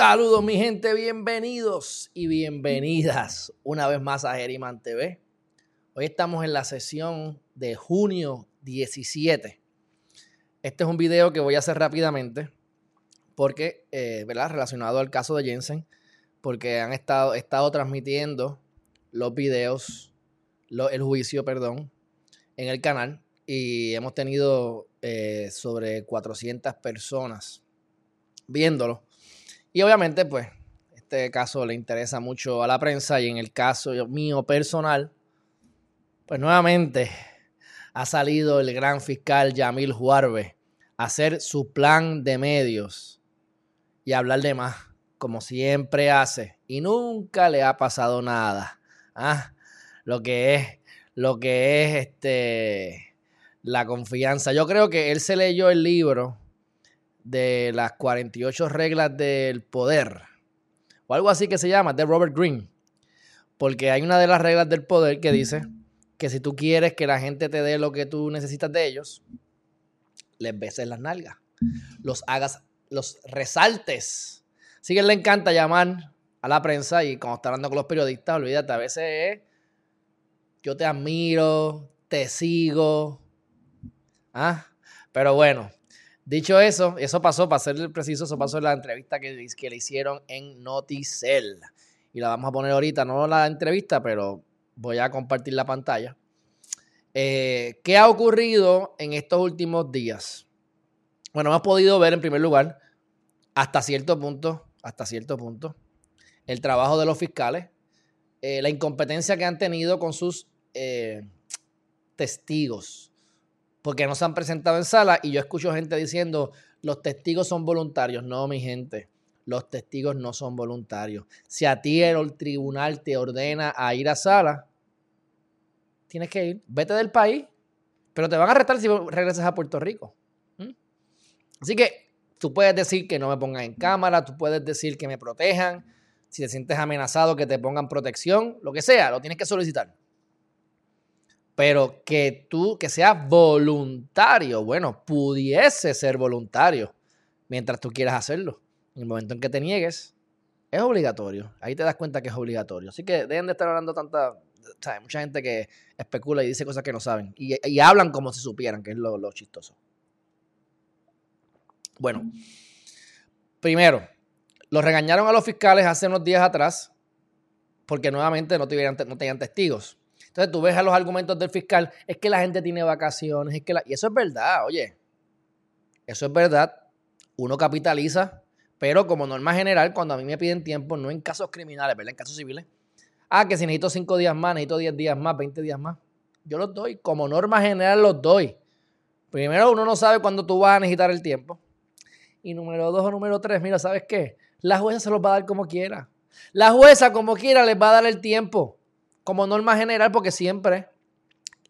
Saludos mi gente, bienvenidos y bienvenidas una vez más a Geriman TV. Hoy estamos en la sesión de junio 17. Este es un video que voy a hacer rápidamente porque, eh, ¿verdad? Relacionado al caso de Jensen, porque han estado, estado transmitiendo los videos, el juicio, perdón, en el canal y hemos tenido eh, sobre 400 personas viéndolo. Y obviamente, pues, este caso le interesa mucho a la prensa y en el caso mío personal, pues nuevamente ha salido el gran fiscal Yamil Juarbe a hacer su plan de medios y hablar de más, como siempre hace. Y nunca le ha pasado nada. Ah, lo que es, lo que es este la confianza. Yo creo que él se leyó el libro de las 48 reglas del poder, o algo así que se llama, de Robert Greene. Porque hay una de las reglas del poder que dice que si tú quieres que la gente te dé lo que tú necesitas de ellos, les beses las nalgas, los hagas, los resaltes. Así que le encanta llamar a la prensa y cuando está hablando con los periodistas, olvídate, a veces es, yo te admiro, te sigo, ¿Ah? Pero bueno, dicho eso, eso pasó, para ser preciso, eso pasó en la entrevista que, que le hicieron en Noticel. Y la vamos a poner ahorita, no la entrevista, pero voy a compartir la pantalla. Eh, ¿Qué ha ocurrido en estos últimos días? Bueno, hemos podido ver en primer lugar, hasta cierto punto, hasta cierto punto, el trabajo de los fiscales, eh, la incompetencia que han tenido con sus eh, testigos porque no se han presentado en sala y yo escucho gente diciendo, los testigos son voluntarios. No, mi gente, los testigos no son voluntarios. Si a ti el tribunal te ordena a ir a sala, tienes que ir. Vete del país, pero te van a arrestar si regresas a Puerto Rico. ¿Mm? Así que tú puedes decir que no me pongan en cámara, tú puedes decir que me protejan, si te sientes amenazado, que te pongan protección, lo que sea, lo tienes que solicitar. Pero que tú, que sea voluntario, bueno, pudiese ser voluntario mientras tú quieras hacerlo. En el momento en que te niegues, es obligatorio. Ahí te das cuenta que es obligatorio. Así que dejen de estar hablando tanta. ¿sabes? Mucha gente que especula y dice cosas que no saben. Y, hablan como si supieran, que es lo, chistoso. Bueno, primero, los regañaron a los fiscales hace unos días atrás porque nuevamente no, tuvieran, no tenían testigos. Entonces tú ves a los argumentos del fiscal, es que la gente tiene vacaciones, es que y eso es verdad, oye, eso es verdad, uno capitaliza, pero como norma general, cuando a mí me piden tiempo, no en casos criminales, ¿verdad? En casos civiles, ah, que si necesito cinco días más, necesito 10 días más, 20 días más, yo los doy, como norma general los doy. Primero, uno no sabe cuándo tú vas a necesitar el tiempo. Y número dos o número tres, mira, ¿sabes qué? La jueza se los va a dar como quiera. La jueza, como quiera, les va a dar el tiempo como norma general porque siempre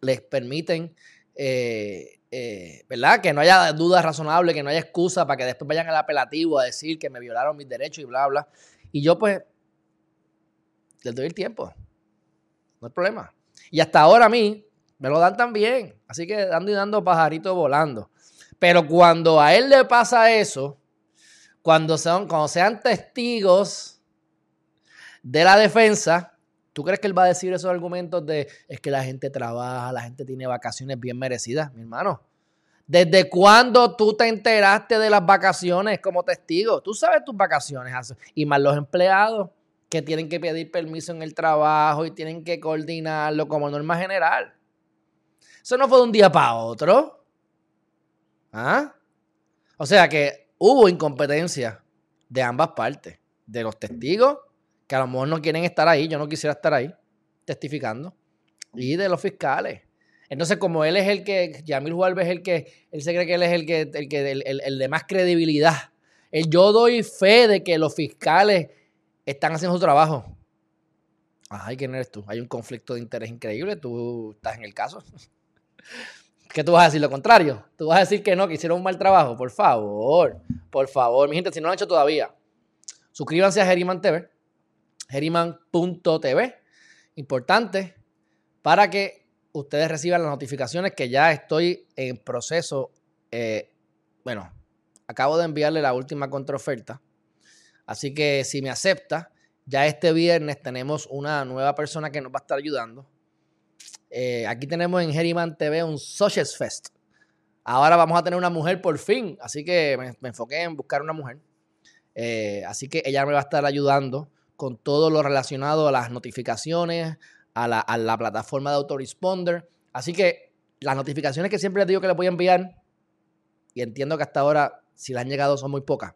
les permiten, eh, eh, ¿verdad? Que no haya dudas razonables, que no haya excusa para que después vayan al apelativo a decir que me violaron mis derechos y bla, bla. Y yo pues les doy el tiempo. No hay problema. Y hasta ahora a mí me lo dan también. Así que dando y dando pajaritos volando. Pero cuando a él le pasa eso, cuando, son, cuando sean testigos de la defensa, ¿Tú crees que él va a decir esos argumentos de es que la gente trabaja, la gente tiene vacaciones bien merecidas, mi hermano? ¿Desde cuándo tú te enteraste de las vacaciones como testigo? Tú sabes tus vacaciones y más los empleados que tienen que pedir permiso en el trabajo y tienen que coordinarlo como norma general. Eso no fue de un día para otro. ¿Ah? O sea que hubo incompetencia de ambas partes, de los testigos que a lo mejor no quieren estar ahí, yo no quisiera estar ahí testificando, y de los fiscales. Entonces, como él es el que, Yamil Juárez es el que, él se cree que él es el que, el, que, el, de más credibilidad. yo doy fe de que los fiscales están haciendo su trabajo. Ay, ¿quién eres tú? Hay un conflicto de interés increíble, tú estás en el caso. ¿Qué tú vas a decir? Lo contrario. Tú vas a decir que no, que hicieron un mal trabajo. Por favor, por favor. Mi gente, si no lo han hecho todavía, suscríbanse a Geriman TV geriman.tv. Importante para que ustedes reciban las notificaciones que ya estoy en proceso. Eh, bueno, acabo de enviarle la última contraoferta Así que si me acepta, ya este viernes tenemos una nueva persona que nos va a estar ayudando. Eh, aquí tenemos en Geriman TV un Socials Fest. Ahora vamos a tener una mujer por fin, así que me, enfoqué en buscar una mujer. Eh, así que ella me va a estar ayudando con todo lo relacionado a las notificaciones, a la, plataforma de autoresponder. Así que las notificaciones que siempre les digo que les voy a enviar, y entiendo que hasta ahora, si le han llegado, son muy pocas,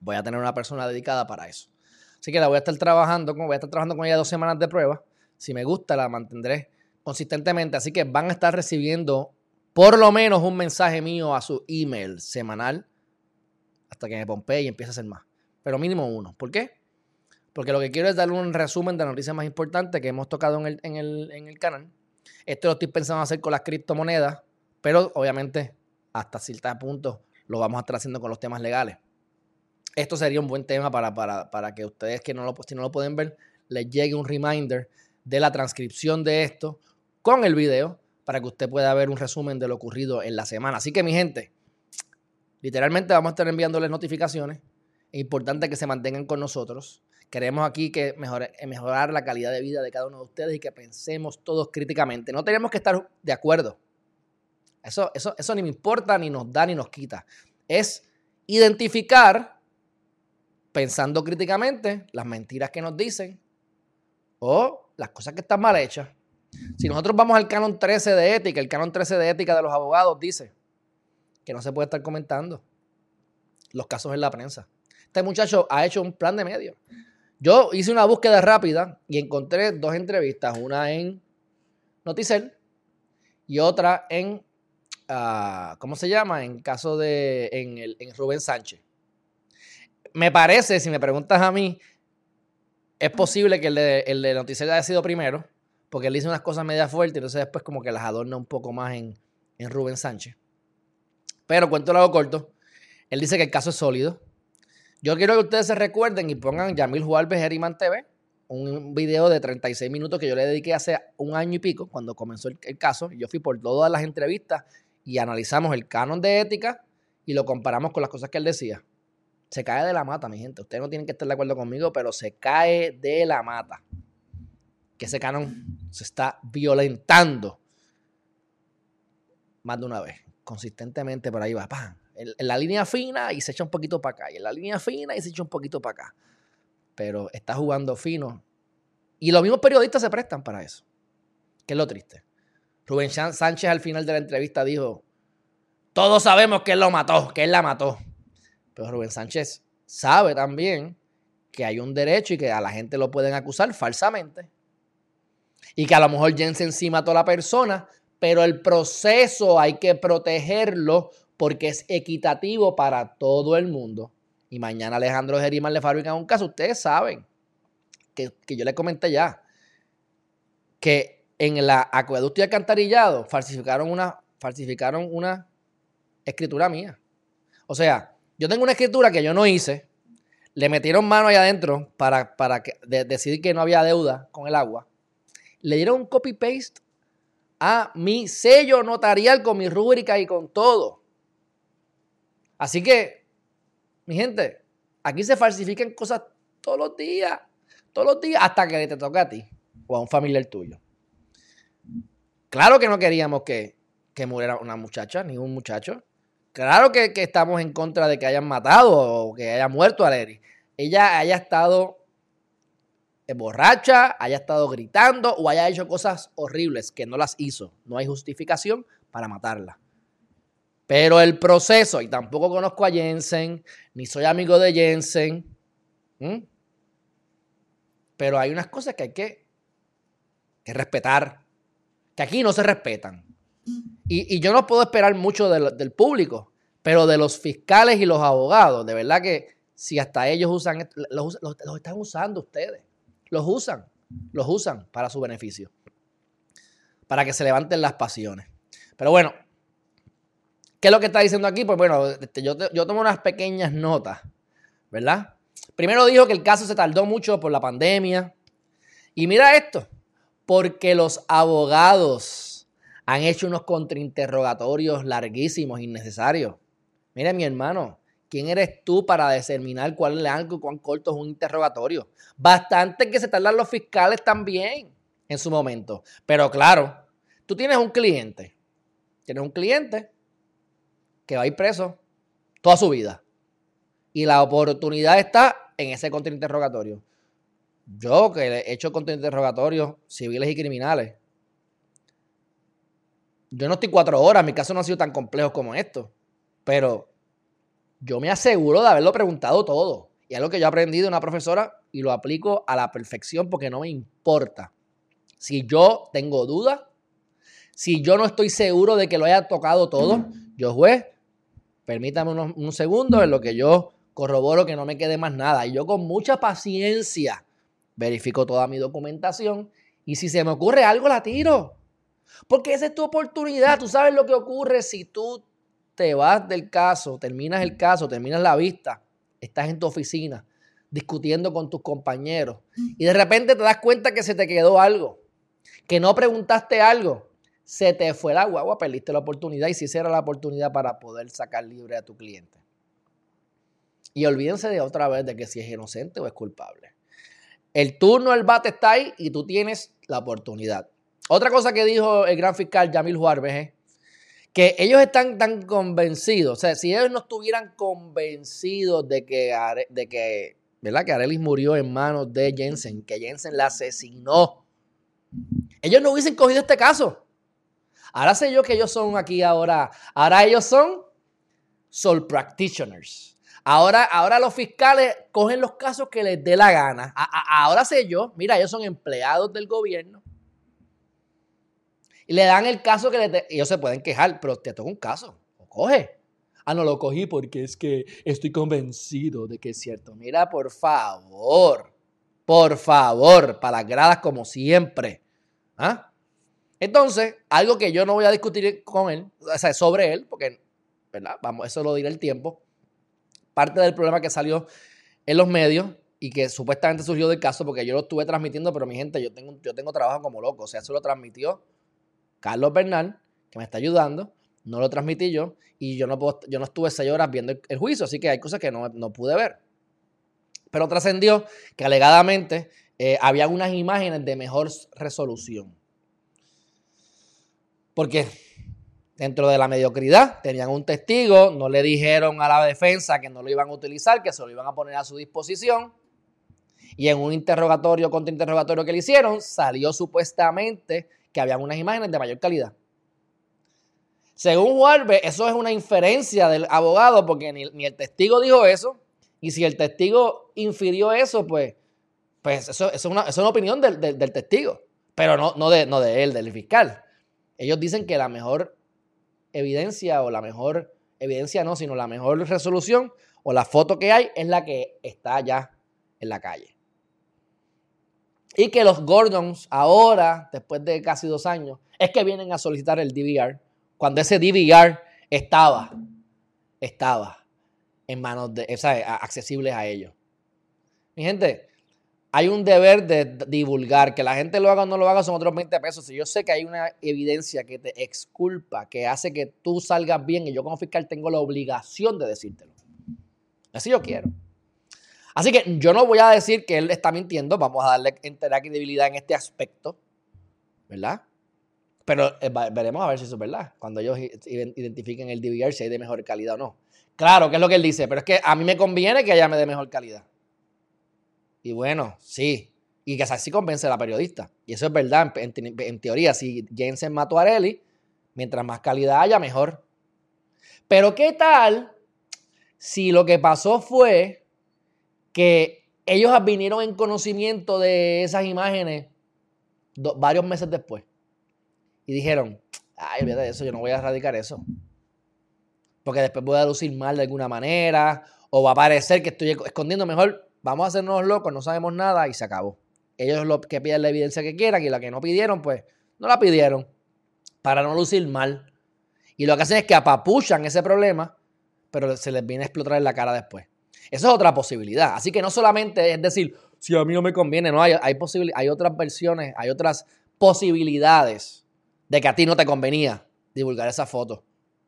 voy a tener una persona dedicada para eso. Así que la voy a estar trabajando, voy a estar trabajando con ella dos semanas de prueba. Si me gusta, la mantendré consistentemente. Así que van a estar recibiendo por lo menos un mensaje mío a su email semanal hasta que me pompee y empiece a hacer más. Pero mínimo uno. ¿Por qué? Porque lo que quiero es darle un resumen de las noticias más importantes que hemos tocado en el, en el, en el canal. Esto lo estoy pensando hacer con las criptomonedas, pero obviamente hasta cierto punto lo vamos a estar haciendo con los temas legales. Esto sería un buen tema para, para, que ustedes que no lo, si no lo pueden ver, les llegue un reminder de la transcripción de esto con el video para que usted pueda ver un resumen de lo ocurrido en la semana. Así que mi gente, literalmente vamos a estar enviándoles notificaciones. Es importante que se mantengan con nosotros. Queremos aquí que mejore, mejorar la calidad de vida de cada uno de ustedes y que pensemos todos críticamente. No tenemos que estar de acuerdo. Eso, eso, eso ni me importa, ni nos da, ni nos quita. Es identificar, pensando críticamente, las mentiras que nos dicen o las cosas que están mal hechas. Si nosotros vamos al canon 13 de ética, el canon 13 de ética de los abogados dice que no se puede estar comentando los casos en la prensa. Este muchacho ha hecho un plan de medio. Yo hice una búsqueda rápida y encontré dos entrevistas, una en Noticel y otra en, uh, ¿cómo se llama? En caso de, en, el, en Rubén Sánchez. Me parece, si me preguntas a mí, es posible que el de, el de Noticel haya sido primero, porque él dice unas cosas media fuertes, entonces después como que las adorna un poco más en, en Rubén Sánchez. Pero cuento lo hago corto. Él dice que el caso es sólido, yo quiero que ustedes se recuerden y pongan Yamil Juárez Geriman TV, un video de 36 minutos que yo le dediqué hace un año y pico, cuando comenzó el, caso. Yo fui por todas las entrevistas y analizamos el canon de ética y lo comparamos con las cosas que él decía. Se cae de la mata, mi gente. Ustedes no tienen que estar de acuerdo conmigo, pero se cae de la mata. Que ese canon se está violentando más de una vez, consistentemente por ahí va, ¡pam! En, la línea fina y se echa un poquito para acá. Y en la línea fina y se echa un poquito para acá. Pero está jugando fino. Y los mismos periodistas se prestan para eso. Que es lo triste. Rubén Sánchez al final de la entrevista dijo, todos sabemos que él lo mató, que él la mató. Pero Rubén Sánchez sabe también que hay un derecho y que a la gente lo pueden acusar falsamente. Y que a lo mejor Jensen sí mató a la persona, pero el proceso hay que protegerlo porque es equitativo para todo el mundo. Y mañana Alejandro Gerimán le fabrica un caso. Ustedes saben que, yo les comenté ya que en la acueducto y alcantarillado falsificaron una, falsificaron una escritura mía. O sea, yo tengo una escritura que yo no hice, le metieron mano ahí adentro para, para decidir que no había deuda con el agua. Le dieron un copy-paste a mi sello notarial con mi rúbrica y con todo. Así que, mi gente, aquí se falsifican cosas todos los días, todos los días, hasta que te toque a ti o a un familiar tuyo. Claro que no queríamos que, que muriera una muchacha, ni un muchacho. Claro que, estamos en contra de que hayan matado o que haya muerto a Larry. Ella haya estado borracha, haya estado gritando o haya hecho cosas horribles que no las hizo. No hay justificación para matarla. Pero el proceso, y tampoco conozco a Jensen, ni soy amigo de Jensen, pero hay unas cosas que hay que, respetar, que aquí no se respetan. Y, yo no puedo esperar mucho del, público, pero de los fiscales y los abogados, de verdad que si hasta ellos usan, los, los están usando ustedes, los usan, los usan para su beneficio, para que se levanten las pasiones. Pero bueno, ¿Qué es lo que está diciendo aquí? Pues bueno, este, yo, yo tomo unas pequeñas notas, ¿verdad? Primero dijo que el caso se tardó mucho por la pandemia. Y mira esto, porque los abogados han hecho unos contrainterrogatorios larguísimos, innecesarios. Mira, mi hermano, ¿Quién eres tú para determinar cuál es largo y cuán corto es un interrogatorio? Bastante que se tardan los fiscales también en su momento. Pero claro, tú tienes un cliente. Tienes un cliente que va a ir preso toda su vida. Y la oportunidad está en ese contrainterrogatorio. Yo que he hecho contrainterrogatorios civiles y criminales, yo no estoy cuatro horas, mi caso no ha sido tan complejo como esto, pero yo me aseguro de haberlo preguntado todo. Y es lo que yo he aprendido de una profesora y lo aplico a la perfección porque no me importa. Si yo tengo dudas, si yo no estoy seguro de que lo haya tocado todo, yo juez, permítame unos, un segundo en lo que yo corroboro que no me quede más nada. Y yo con mucha paciencia verifico toda mi documentación y si se me ocurre algo la tiro. Porque esa es tu oportunidad. Tú sabes lo que ocurre si tú te vas del caso, terminas el caso, terminas la vista, estás en tu oficina discutiendo con tus compañeros y de repente te das cuenta que se te quedó algo, que no preguntaste algo, se te fue la guagua, perdiste la oportunidad y si esa era la oportunidad para poder sacar libre a tu cliente. Y olvídense de otra vez de que si es inocente o es culpable. El turno, el bate está ahí y tú tienes la oportunidad. Otra cosa que dijo el gran fiscal Yamil Juárez es que ellos están tan convencidos, o sea, si ellos no estuvieran convencidos de que, de que, ¿verdad? Que Arelis murió en manos de Jensen, que Jensen la asesinó, ellos no hubiesen cogido este caso. Ahora sé yo que ellos son aquí ahora, ahora ellos son sol practitioners. Ahora, ahora los fiscales cogen los casos que les dé la gana. ahora sé yo, mira, ellos son empleados del gobierno y le dan el caso que le ellos se pueden quejar, pero te toca un caso, lo coge. Ah, no lo cogí porque es que estoy convencido de que es cierto. Mira, por favor, por favor, para las gradas como siempre. ¿Ah? Entonces, algo que yo no voy a discutir con él, o sea, sobre él, porque, ¿verdad? Vamos, eso lo dirá el tiempo. Parte del problema que salió en los medios y que supuestamente surgió del caso, porque yo lo estuve transmitiendo, pero mi gente, yo tengo, yo tengo trabajo como loco. O sea, eso lo transmitió Carlos Bernal, que me está ayudando, no lo transmití yo y yo no, yo no estuve seis horas viendo el, juicio, así que hay cosas que no, pude ver. Pero trascendió que alegadamente eh, había unas imágenes de mejor resolución. Porque dentro de la mediocridad tenían un testigo, no le dijeron a la defensa que no lo iban a utilizar, que se lo iban a poner a su disposición. Y en un interrogatorio, contra interrogatorio que le hicieron, salió supuestamente que habían unas imágenes de mayor calidad. Según Juárez, eso es una inferencia del abogado, porque ni, el testigo dijo eso, y si el testigo infirió eso, pues, pues eso, es, una, opinión del, testigo, pero no, no, de, no de él, del fiscal. Ellos dicen que la mejor evidencia, o la mejor evidencia no, sino la mejor resolución, o la foto que hay, es la que está allá en la calle. Y que los Gordons ahora, después de casi dos años, es que vienen a solicitar el DVR, cuando ese DVR estaba, estaba en manos de, o sea, accesibles a ellos. Mi gente, hay un deber de divulgar, que la gente lo haga o no lo haga son otros 20 pesos. Si yo sé que hay una evidencia que te exculpa, que hace que tú salgas bien y yo como fiscal tengo la obligación de decírtelo. Así yo quiero. Así que yo no voy a decir que él está mintiendo, vamos a darle entera credibilidad en este aspecto, ¿verdad? Pero eh, veremos a ver si eso es verdad, cuando ellos identifiquen el DVR, si hay de mejor calidad o no. Claro, que es lo que él dice, pero es que a mí me conviene que haya de mejor calidad. Y bueno, sí, y que así convence a la periodista. Y eso es verdad, en, teoría, si Jensen mató a Areli, mientras más calidad haya, mejor. Pero ¿qué tal si lo que pasó fue que ellos vinieron en conocimiento de esas imágenes varios meses después. Y dijeron, ay, olvídate de eso, yo no voy a erradicar eso. Porque después voy a lucir mal de alguna manera, o va a parecer que estoy escondiendo. Mejor vamos a hacernos locos, no sabemos nada y se acabó. Ellos lo que piden la evidencia que quieran y la que no pidieron, pues no la pidieron para no lucir mal. Y lo que hacen es que apapuchan ese problema, pero se les viene a explotar en la cara después. Esa es otra posibilidad. Así que no solamente es decir, si a mí no me conviene, no, hay, hay, hay otras versiones, hay otras posibilidades de que a ti no te convenía divulgar esa foto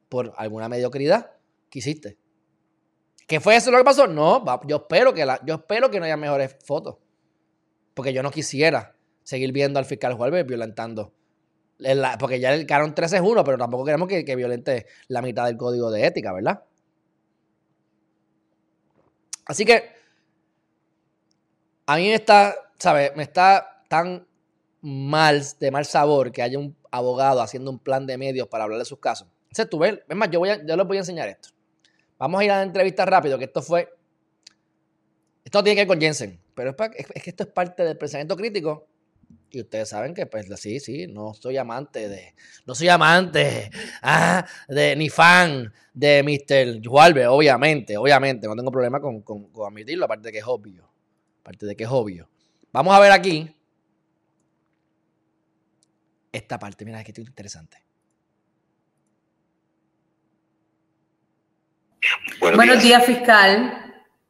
por alguna mediocridad que hiciste. ¿Qué fue eso lo que pasó? No, yo espero que, la, yo espero que no haya mejores fotos. Porque yo no quisiera seguir viendo al fiscal Juárez violentando. porque ya el canon 13 es uno, pero tampoco queremos que, que violente la mitad del código de ética, ¿verdad? Así que a mí me está, ¿sabes? Me está tan mal, de mal sabor, que haya un abogado haciendo un plan de medios para hablar de sus casos. Entonces, tú ves, es más, yo, voy a, yo les voy a enseñar esto. Vamos a ir a la entrevista rápido, que esto fue. Esto tiene que ver con Jensen, pero es, que esto es parte del pensamiento crítico. Y ustedes saben que, pues, sí, sí, no soy amante de. No soy amante ah, de, ni fan de Mr. Jualve, obviamente, obviamente. No tengo problema con, con, admitirlo, aparte de que es obvio. Aparte de que es obvio. Vamos a ver aquí esta parte. Mira, que interesante. Buenos, días. fiscal.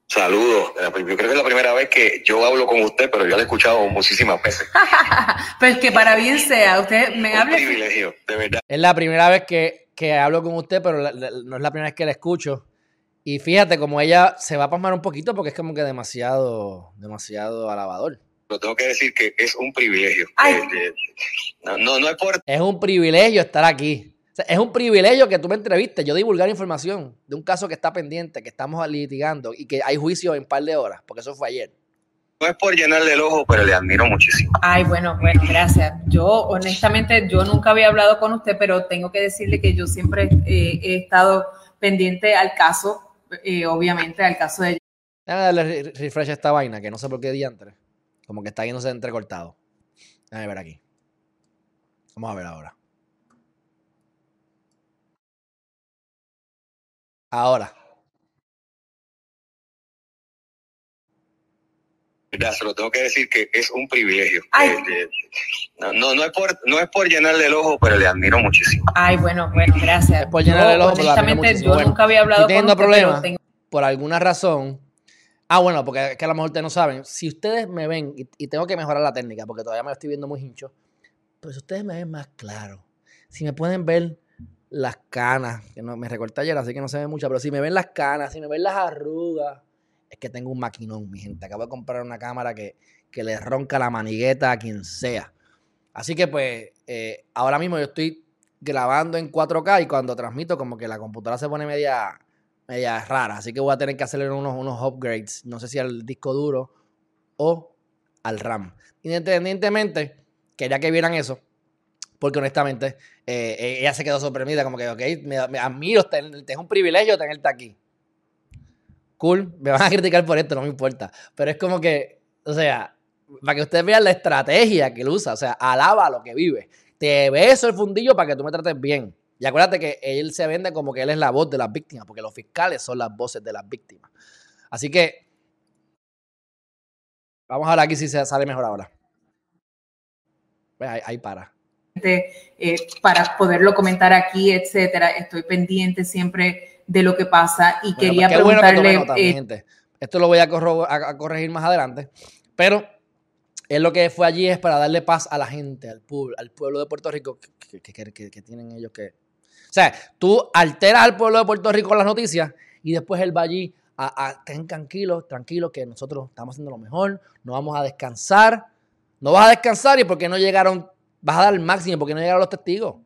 Saludos. Yo creo que es la primera vez que yo hablo con usted, pero yo lo he escuchado muchísimas veces. pues que para bien sea, usted me habla. Un privilegio, de verdad. Es la primera vez que, que hablo con usted, pero no es la primera vez que la escucho. Y fíjate, como ella se va a pasmar un poquito porque es como que demasiado, demasiado alabador. Lo tengo que decir que es un privilegio. Eh, no, no, es por... Es un privilegio estar aquí. Es un privilegio que tú me entrevistes, yo divulgar información de un caso que está pendiente, que estamos litigando y que hay juicio en un par de horas, porque eso fue ayer. No es por llenarle el ojo, pero le admiro muchísimo. Ay, bueno, bueno, gracias. Yo, honestamente, yo nunca había hablado con usted, pero tengo que decirle que yo siempre eh, he estado pendiente al caso, eh, obviamente, al caso de... Déjame darle refresh a esta vaina, que no sé por qué diantre. Como que está yéndose entrecortado. Déjame ver aquí. Vamos a ver ahora. Ahora. Ya, se lo tengo que decir que es un privilegio. Eh, no, no, es por, no es por llenarle el ojo, pero le admiro muchísimo. Ay, bueno, bueno, gracias. Es por llenarle el ojo, honestamente, yo nunca había hablado con usted, problemas, por alguna razón, Ah, bueno, porque es que a lo mejor ustedes no saben. Si ustedes me ven, y, tengo que mejorar la técnica, porque todavía me estoy viendo muy hincho, pero si ustedes me ven más claro, si me pueden ver las canas, que no me recorté ayer, así que no se ve mucho, pero si me ven las canas, si me ven las arrugas, es que tengo un maquinón, mi gente. Acabo de comprar una cámara que, que le ronca la manigueta a quien sea. Así que pues, eh, ahora mismo yo estoy grabando en 4K y cuando transmito como que la computadora se pone media media rara. Así que voy a tener que hacerle unos, unos upgrades. No sé si al disco duro o al RAM. Independientemente, quería que vieran eso. Porque honestamente, eh, eh, ella se quedó sorprendida. Como que, ok, me, me admiro, es un privilegio tenerte aquí. Cool, me van a criticar por esto, no me importa. Pero es como que, o sea, para que ustedes vean la estrategia que él usa. O sea, alaba lo que vive. Te beso el fundillo para que tú me trates bien. Y acuérdate que él se vende como que él es la voz de las víctimas, porque los fiscales son las voces de las víctimas. Así que vamos a ver aquí si se sale mejor ahora. Pues ahí, para. Eh, para poderlo comentar aquí, etcétera. Estoy pendiente siempre de lo que pasa y quería preguntarle. Eh, Esto lo voy a, corregir más adelante, pero él lo que fue allí es para darle paz a la gente, al, pueblo, al pueblo de Puerto Rico, que tienen ellos que o sea, tú alteras al pueblo de Puerto Rico con las noticias y después él va allí a, estén tranquilos, tranquilos, que nosotros estamos haciendo lo mejor, no vamos a descansar. No vas a descansar y porque no llegaron, vas a dar el máximo, porque no llegaron los testigos.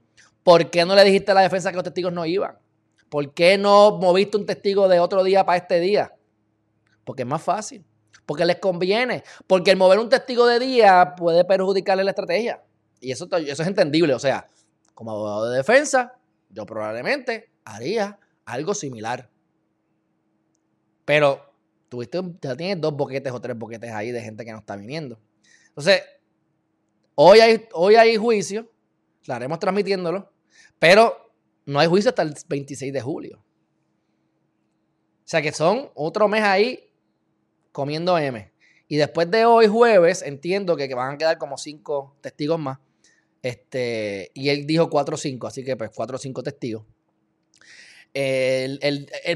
¿Por qué no le dijiste a la defensa que los testigos no iban? ¿Por qué no moviste un testigo de otro día para este día? Porque es más fácil. Porque les conviene. Porque el mover un testigo de día puede perjudicarle la estrategia. Y eso, eso es entendible. O sea, como abogado de defensa, yo probablemente haría algo similar. Pero tuviste, ya tienes dos boquetes o tres boquetes ahí de gente que no está viniendo. Entonces, hoy hay, hoy hay juicio, estaremos transmitiéndolo, pero no hay juicio hasta el 26 de julio. O sea que son otro mes ahí comiendo M. Y después de hoy, jueves, entiendo que, van a quedar como cinco testigos más. Este, y él dijo 4 o 5, así que pues 4 o 5 testigos.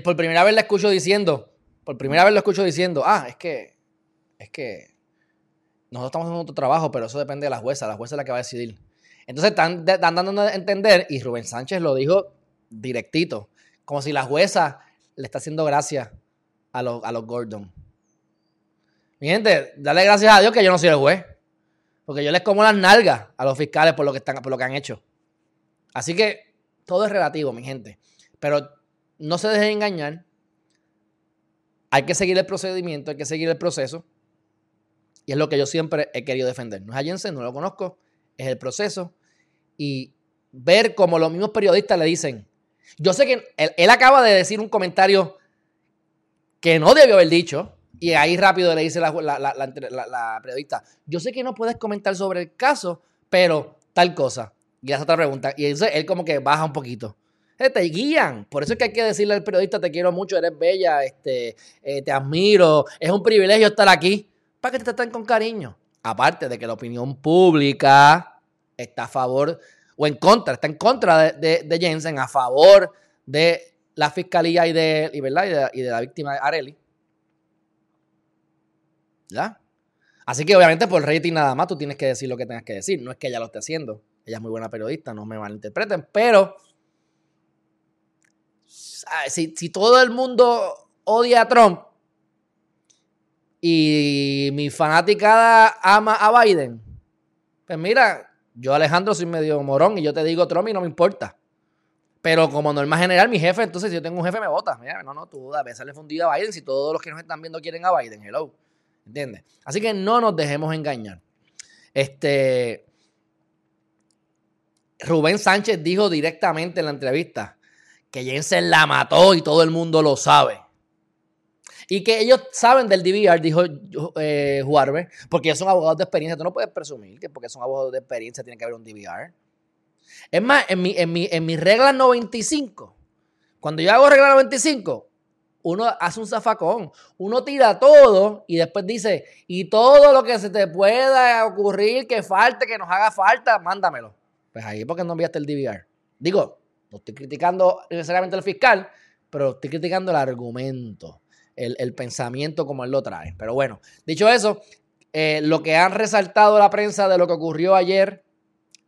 por primera vez la escucho diciendo, por primera vez lo escucho diciendo, ah, es que, es que nosotros estamos haciendo otro trabajo, pero eso depende de la jueza, la jueza es la que va a decidir. Entonces están, dando a entender, y Rubén Sánchez lo dijo directito, como si la jueza le está haciendo gracia a los, a los Gordon. Mi gente, dale gracias a Dios que yo no soy el juez. Porque yo les como las nalgas a los fiscales por lo que, están, por lo que han hecho. Así que todo es relativo, mi gente. Pero no se dejen engañar. Hay que seguir el procedimiento, hay que seguir el proceso. Y es lo que yo siempre he querido defender. No es a no lo conozco, es el proceso. Y ver como los mismos periodistas le dicen. Yo sé que él acaba de decir un comentario que no debió haber dicho. Y ahí rápido le dice la, periodista, yo sé que no puedes comentar sobre el caso, pero tal cosa. Y hace otra pregunta. Y entonces él como que baja un poquito. Eh, te guían. Por eso es que hay que decirle al periodista, te quiero mucho, eres bella, este, eh, te admiro, es un privilegio estar aquí. Que te traten con cariño. Aparte de que la opinión pública está a favor o en contra, está en contra de, Jensen, a favor de la fiscalía y de, y, ¿verdad? y de, la víctima de Areli. ¿Ya? Así que obviamente por rating nada más tú tienes que decir lo que tengas que decir. No es que ella lo esté haciendo. Ella es muy buena periodista, no me malinterpreten. Pero si todo el mundo odia a Trump y mi fanaticada ama a Biden, pues mira, yo Alejandro soy medio morón y yo te digo Trump y no me importa. Pero como norma general, mi jefe, entonces si yo tengo un jefe me vota. Mira, no, no, tú a veces le fundido a Biden si todos los que nos están viendo quieren a Biden. Hello. ¿Entiendes? Así que no nos dejemos engañar. Este. Rubén Sánchez dijo directamente en la entrevista que Jensen la mató y todo el mundo lo sabe. Y que ellos saben del DVR, dijo eh, Juarbe, porque ellos son abogados de experiencia. Tú no puedes presumir que porque son abogados de experiencia tiene que haber un DVR. Es más, en mi, en mi, en mi regla 95, cuando yo hago regla 95, uno hace un zafacón, uno tira todo y después dice, y todo lo que se te pueda ocurrir, que falte, que nos haga falta, mándamelo. Pues ahí porque no enviaste el DVR. Digo, no estoy criticando necesariamente al fiscal, pero estoy criticando el argumento, el, pensamiento como él lo trae. Pero bueno, dicho eso, eh, lo que han resaltado la prensa de lo que ocurrió ayer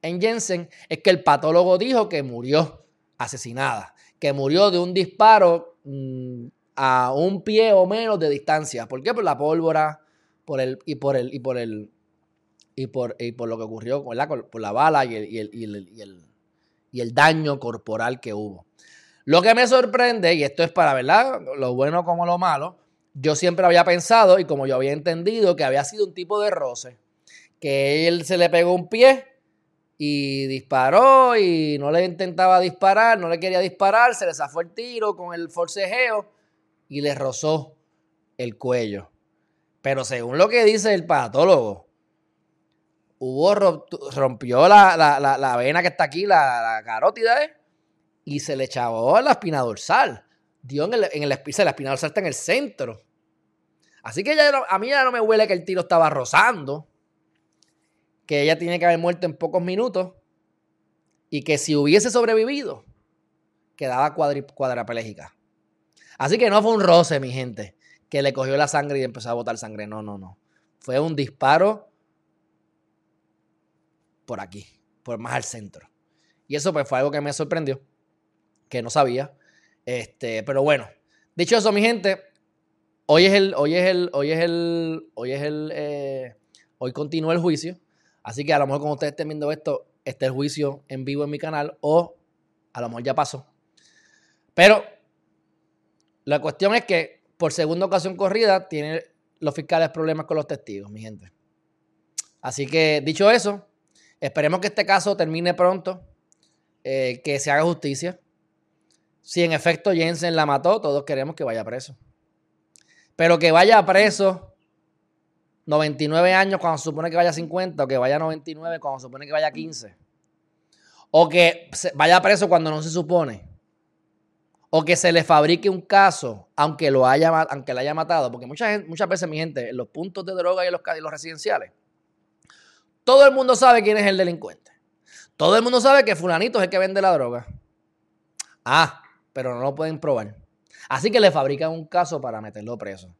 en Jensen es que el patólogo dijo que murió asesinada, que murió de un disparo mm, a un pie o menos de distancia. ¿Por qué? Por la pólvora por el, y por el, y por el, y por, y por lo que ocurrió la, por la bala y el, y, el, y, el, y el daño corporal que hubo. Lo que me sorprende, y esto es para, ¿verdad? Lo bueno como lo malo, yo siempre había pensado y como yo había entendido que había sido un tipo de roce, que él se le pegó un pie y disparó y no le intentaba disparar, no le quería disparar, se le zafó el tiro con el forcejeo y le rozó el cuello. Pero según lo que dice el patólogo, hubo rompió la, vena que está aquí, la, carótida, ¿eh? Y se le echó la espina dorsal. Dio en el, en el la espina dorsal está en el centro. Así que a mí ya no me huele que el tiro estaba rozando. Que ella tiene que haber muerto en pocos minutos. Y que si hubiese sobrevivido, quedaba cuadraplégica. Así que no fue un roce, mi gente, que le cogió la sangre y empezó a botar sangre. No, no, no. Fue un disparo por aquí, por más al centro. Y eso pues fue algo que me sorprendió, que no sabía. Este, pero bueno, dicho eso, mi gente, hoy es el, hoy es el, hoy es el, hoy es el, eh, hoy continúa el juicio. Así que a lo mejor cuando ustedes estén viendo esto, esté el juicio en vivo en mi canal o a lo mejor ya pasó. Pero la cuestión es que por segunda ocasión corrida tienen los fiscales problemas con los testigos, mi gente. Así que dicho eso, esperemos que este caso termine pronto, eh, que se haga justicia. Si en efecto Jensen la mató, todos queremos que vaya preso. Pero que vaya preso 99 años cuando se supone que vaya 50, o que vaya 99 cuando se supone que vaya 15. O que vaya preso cuando no se supone o que se le fabrique un caso, aunque lo haya, aunque lo haya matado, porque muchas, veces, mi gente, en los puntos de droga y en los, los residenciales, todo el mundo sabe quién es el delincuente. Todo el mundo sabe que fulanito es el que vende la droga. Ah, pero no lo pueden probar. Así que le fabrican un caso para meterlo preso.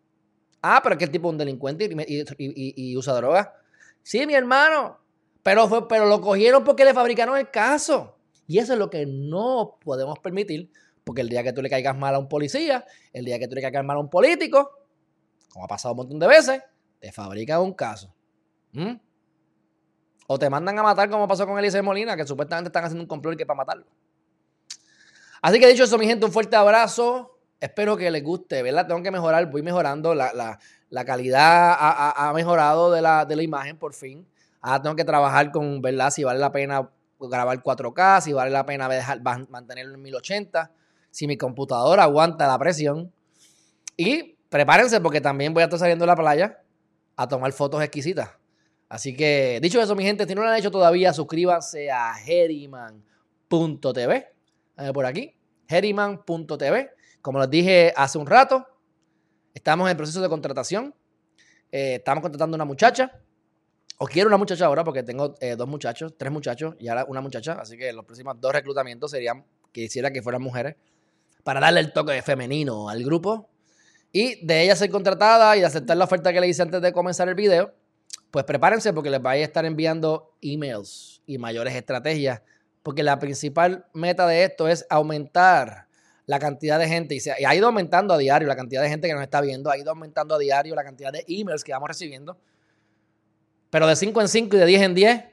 Ah, pero es que el tipo es un delincuente y, usa droga. Sí, mi hermano. Pero, fue, pero lo cogieron porque le fabricaron el caso. Y eso es lo que no podemos permitir Porque el día que tú le caigas mal a un policía, el día que tú le caigas mal a un político, como ha pasado un montón de veces, te fabrican un caso. ¿Mm? O te mandan a matar como pasó con Elise Molina, que supuestamente están haciendo un complot que para matarlo. Así que dicho eso, mi gente, un fuerte abrazo. Espero que les guste, ¿verdad? Tengo que mejorar, voy mejorando. La, calidad ha, mejorado de la, de la imagen por fin. Ahora tengo que trabajar con, ¿verdad? Si vale la pena grabar 4K, si vale la pena dejar, mantenerlo en 1080, si mi computadora aguanta la presión. Y prepárense porque también voy a estar saliendo a la playa a tomar fotos exquisitas. Así que, dicho eso, mi gente, si no lo han hecho todavía, suscríbanse a Heriman.tv. Por aquí, Heriman.tv. Como les dije hace un rato, estamos en proceso de contratación. Eh, estamos contratando una muchacha. O quiero una muchacha ahora porque tengo eh, dos muchachos, tres muchachos y ahora una muchacha. Así que los próximos dos reclutamientos serían que quisiera que fueran mujeres para darle el toque femenino al grupo. Y de ella ser contratada y aceptar la oferta que le hice antes de comenzar el video, pues prepárense porque les vais a estar enviando emails y mayores estrategias, porque la principal meta de esto es aumentar la cantidad de gente, y, se, ha ido aumentando a diario la cantidad de gente que nos está viendo, ha ido aumentando a diario la cantidad de emails que vamos recibiendo, pero de 5 en 5 y de 10 en 10,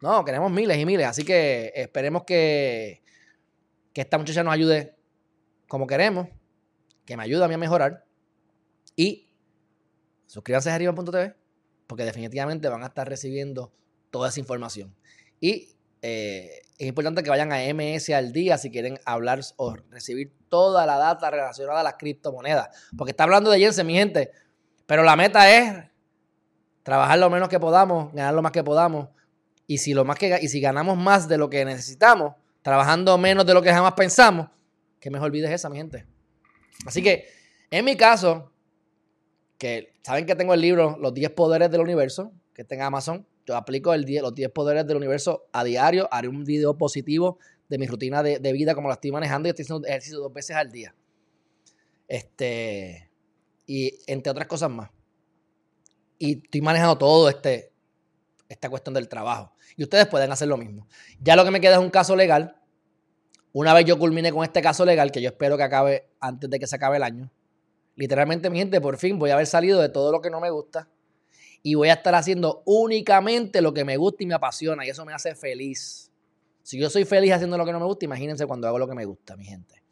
no, queremos miles y miles, así que esperemos que, que esta muchacha nos ayude como queremos, que me ayude a mí a mejorar, y suscríbanse a arriba.tv porque definitivamente van a estar recibiendo toda esa información. Y eh, es importante que vayan a MS al día si quieren hablar o recibir toda la data relacionada a las criptomonedas. Porque está hablando de Jensen, mi gente. Pero la meta es trabajar lo menos que podamos, ganar lo más que podamos. Y si, lo más que, y si ganamos más de lo que necesitamos, trabajando menos de lo que jamás pensamos, que mejor olvides esa, mi gente. Así que, en mi caso, que saben que tengo el libro Los 10 Poderes del Universo, que está Amazon. Aplico el los 10 Poderes del Universo a diario. Haré un video positivo de mi rutina de, vida, como la estoy manejando y estoy haciendo ejercicio dos veces al día. Este, y entre otras cosas más. Y estoy manejando todo este, esta cuestión del trabajo. Y ustedes pueden hacer lo mismo. Ya lo que me queda es un caso legal. Una vez yo culmine con este caso legal, que yo espero que acabe antes de que se acabe el año, Literalmente, mi gente, por fin voy a haber salido de todo lo que no me gusta y voy a estar haciendo únicamente lo que me gusta y me apasiona y eso me hace feliz. Si yo soy feliz haciendo lo que no me gusta, imagínense cuando hago lo que me gusta, mi gente.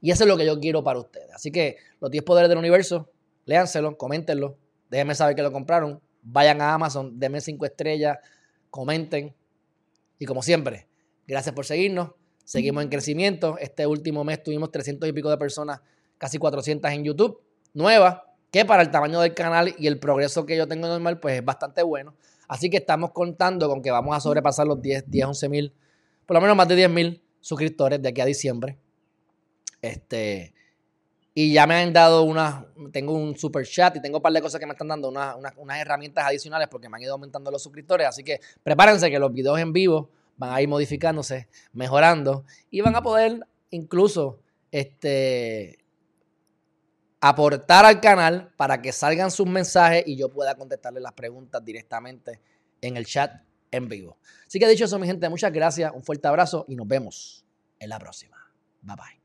Y eso es lo que yo quiero para ustedes. Así que los 10 poderes del universo, léanselo, coméntenlo, déjenme saber que lo compraron, vayan a Amazon, denme 5 estrellas, comenten. Y como siempre, gracias por seguirnos. Seguimos en crecimiento. Este último mes tuvimos 300 y pico de personas casi 400 en YouTube, nueva, que para el tamaño del canal y el progreso que yo tengo normal, pues es bastante bueno. Así que estamos contando con que vamos a sobrepasar los 10, 10, 11 mil, por lo menos más de 10 mil suscriptores de aquí a diciembre. Este, y ya me han dado una, tengo un super chat y tengo un par de cosas que me están dando, unas herramientas adicionales porque me han ido aumentando los suscriptores. Así que prepárense que los videos en vivo van a ir modificándose, mejorando y van a poder incluso este, aportar al canal para que salgan sus mensajes y yo pueda contestarle las preguntas directamente en el chat en vivo. Así que dicho eso, mi gente, muchas gracias, un fuerte abrazo y nos vemos en la próxima. Bye bye.